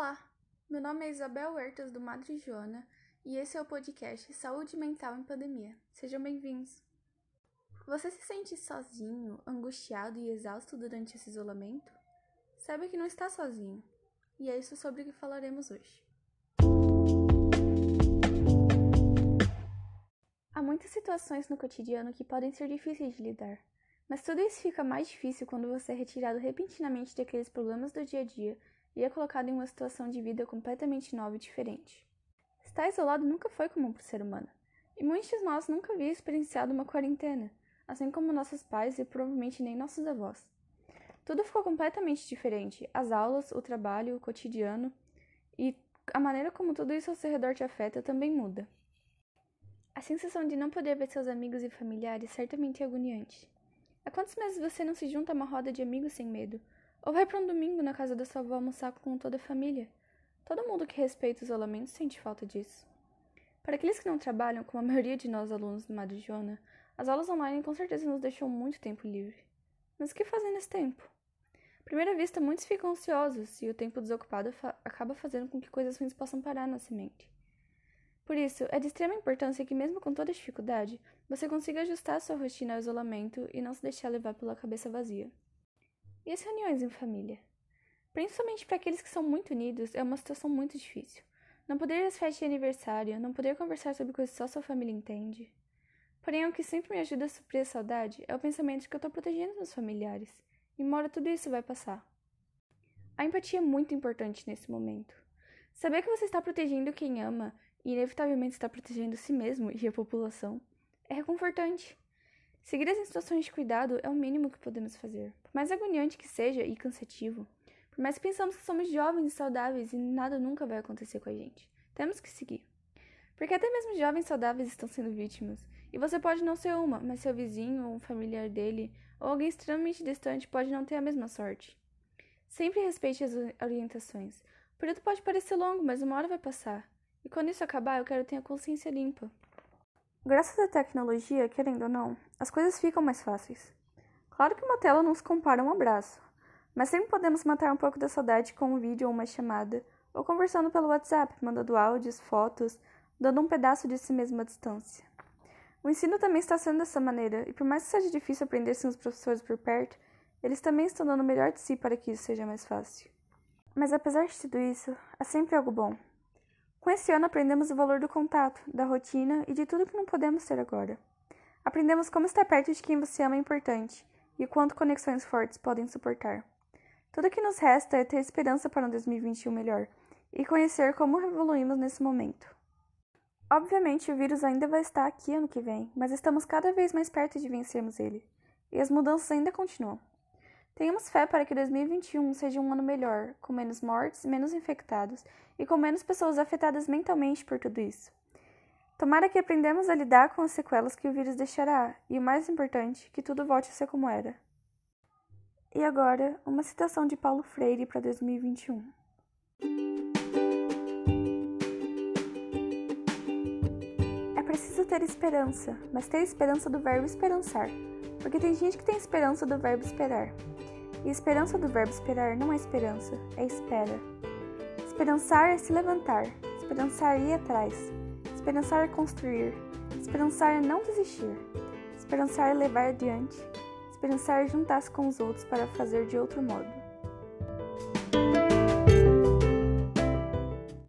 Olá, meu nome é Isabel Huertas do Madre Joana e esse é o podcast Saúde Mental em Pandemia. Sejam bem-vindos. Você se sente sozinho, angustiado e exausto durante esse isolamento? Saiba que não está sozinho, e é isso sobre o que falaremos hoje. Há muitas situações no cotidiano que podem ser difíceis de lidar, mas tudo isso fica mais difícil quando você é retirado repentinamente daqueles problemas do dia a dia e é colocado em uma situação de vida completamente nova e diferente. Estar isolado nunca foi comum para o ser humano, e muitos de nós nunca haviam experienciado uma quarentena, assim como nossos pais e provavelmente nem nossos avós. Tudo ficou completamente diferente: as aulas, o trabalho, o cotidiano e a maneira como tudo isso ao seu redor te afeta também muda. A sensação de não poder ver seus amigos e familiares certamente é agoniante. Há quantos meses você não se junta a uma roda de amigos sem medo, ou vai para um domingo na casa da sua avó almoçar com toda a família. Todo mundo que respeita o isolamento sente falta disso. Para aqueles que não trabalham, como a maioria de nós alunos do Madre Jona, as aulas online com certeza nos deixam muito tempo livre. Mas o que fazer nesse tempo? À primeira vista, muitos ficam ansiosos e o tempo desocupado fa acaba fazendo com que coisas ruins possam parar na semente. Por isso, é de extrema importância que, mesmo com toda dificuldade, você consiga ajustar sua rotina ao isolamento e não se deixar levar pela cabeça vazia. E as reuniões em família? Principalmente para aqueles que são muito unidos, é uma situação muito difícil. Não poder ir às festas de aniversário, não poder conversar sobre coisas que só sua família entende. Porém, o que sempre me ajuda a suprir a saudade é o pensamento de que eu estou protegendo meus familiares. E uma hora tudo isso vai passar. A empatia é muito importante nesse momento. Saber que você está protegendo quem ama e inevitavelmente está protegendo si mesmo e a população é reconfortante. Seguir as instruções de cuidado é o mínimo que podemos fazer. Por mais agoniante que seja e cansativo, por mais que pensamos que somos jovens e saudáveis e nada nunca vai acontecer com a gente, temos que seguir. Porque até mesmo jovens saudáveis estão sendo vítimas, e você pode não ser uma, mas seu vizinho ou um familiar dele ou alguém extremamente distante pode não ter a mesma sorte. Sempre respeite as orientações. O período pode parecer longo, mas uma hora vai passar. E quando isso acabar, eu quero ter a consciência limpa. Graças à tecnologia, querendo ou não, as coisas ficam mais fáceis. Claro que uma tela não se compara a um abraço, mas sempre podemos matar um pouco da saudade com um vídeo ou uma chamada, ou conversando pelo WhatsApp, mandando áudios, fotos, dando um pedaço de si mesmo à distância. O ensino também está sendo dessa maneira, e por mais que seja difícil aprender sem os professores por perto, eles também estão dando o melhor de si para que isso seja mais fácil. Mas apesar de tudo isso, há sempre algo bom. Com esse ano aprendemos o valor do contato, da rotina e de tudo que não podemos ter agora. Aprendemos como estar perto de quem você ama é importante e quanto conexões fortes podem suportar. Tudo que nos resta é ter esperança para um 2021 melhor e conhecer como evoluímos nesse momento. Obviamente, o vírus ainda vai estar aqui ano que vem, mas estamos cada vez mais perto de vencermos ele, e as mudanças ainda continuam. Tenhamos fé para que 2021 seja um ano melhor, com menos mortes, menos infectados e com menos pessoas afetadas mentalmente por tudo isso. Tomara que aprendamos a lidar com as sequelas que o vírus deixará e, o mais importante, que tudo volte a ser como era. E agora, uma citação de Paulo Freire para 2021. É preciso ter esperança, mas ter esperança do verbo esperançar, porque tem gente que tem esperança do verbo esperar. E esperança do verbo esperar não é esperança, é espera. Esperançar é se levantar, esperançar é ir atrás, esperançar é construir, esperançar é não desistir, esperançar é levar adiante, esperançar é juntar-se com os outros para fazer de outro modo.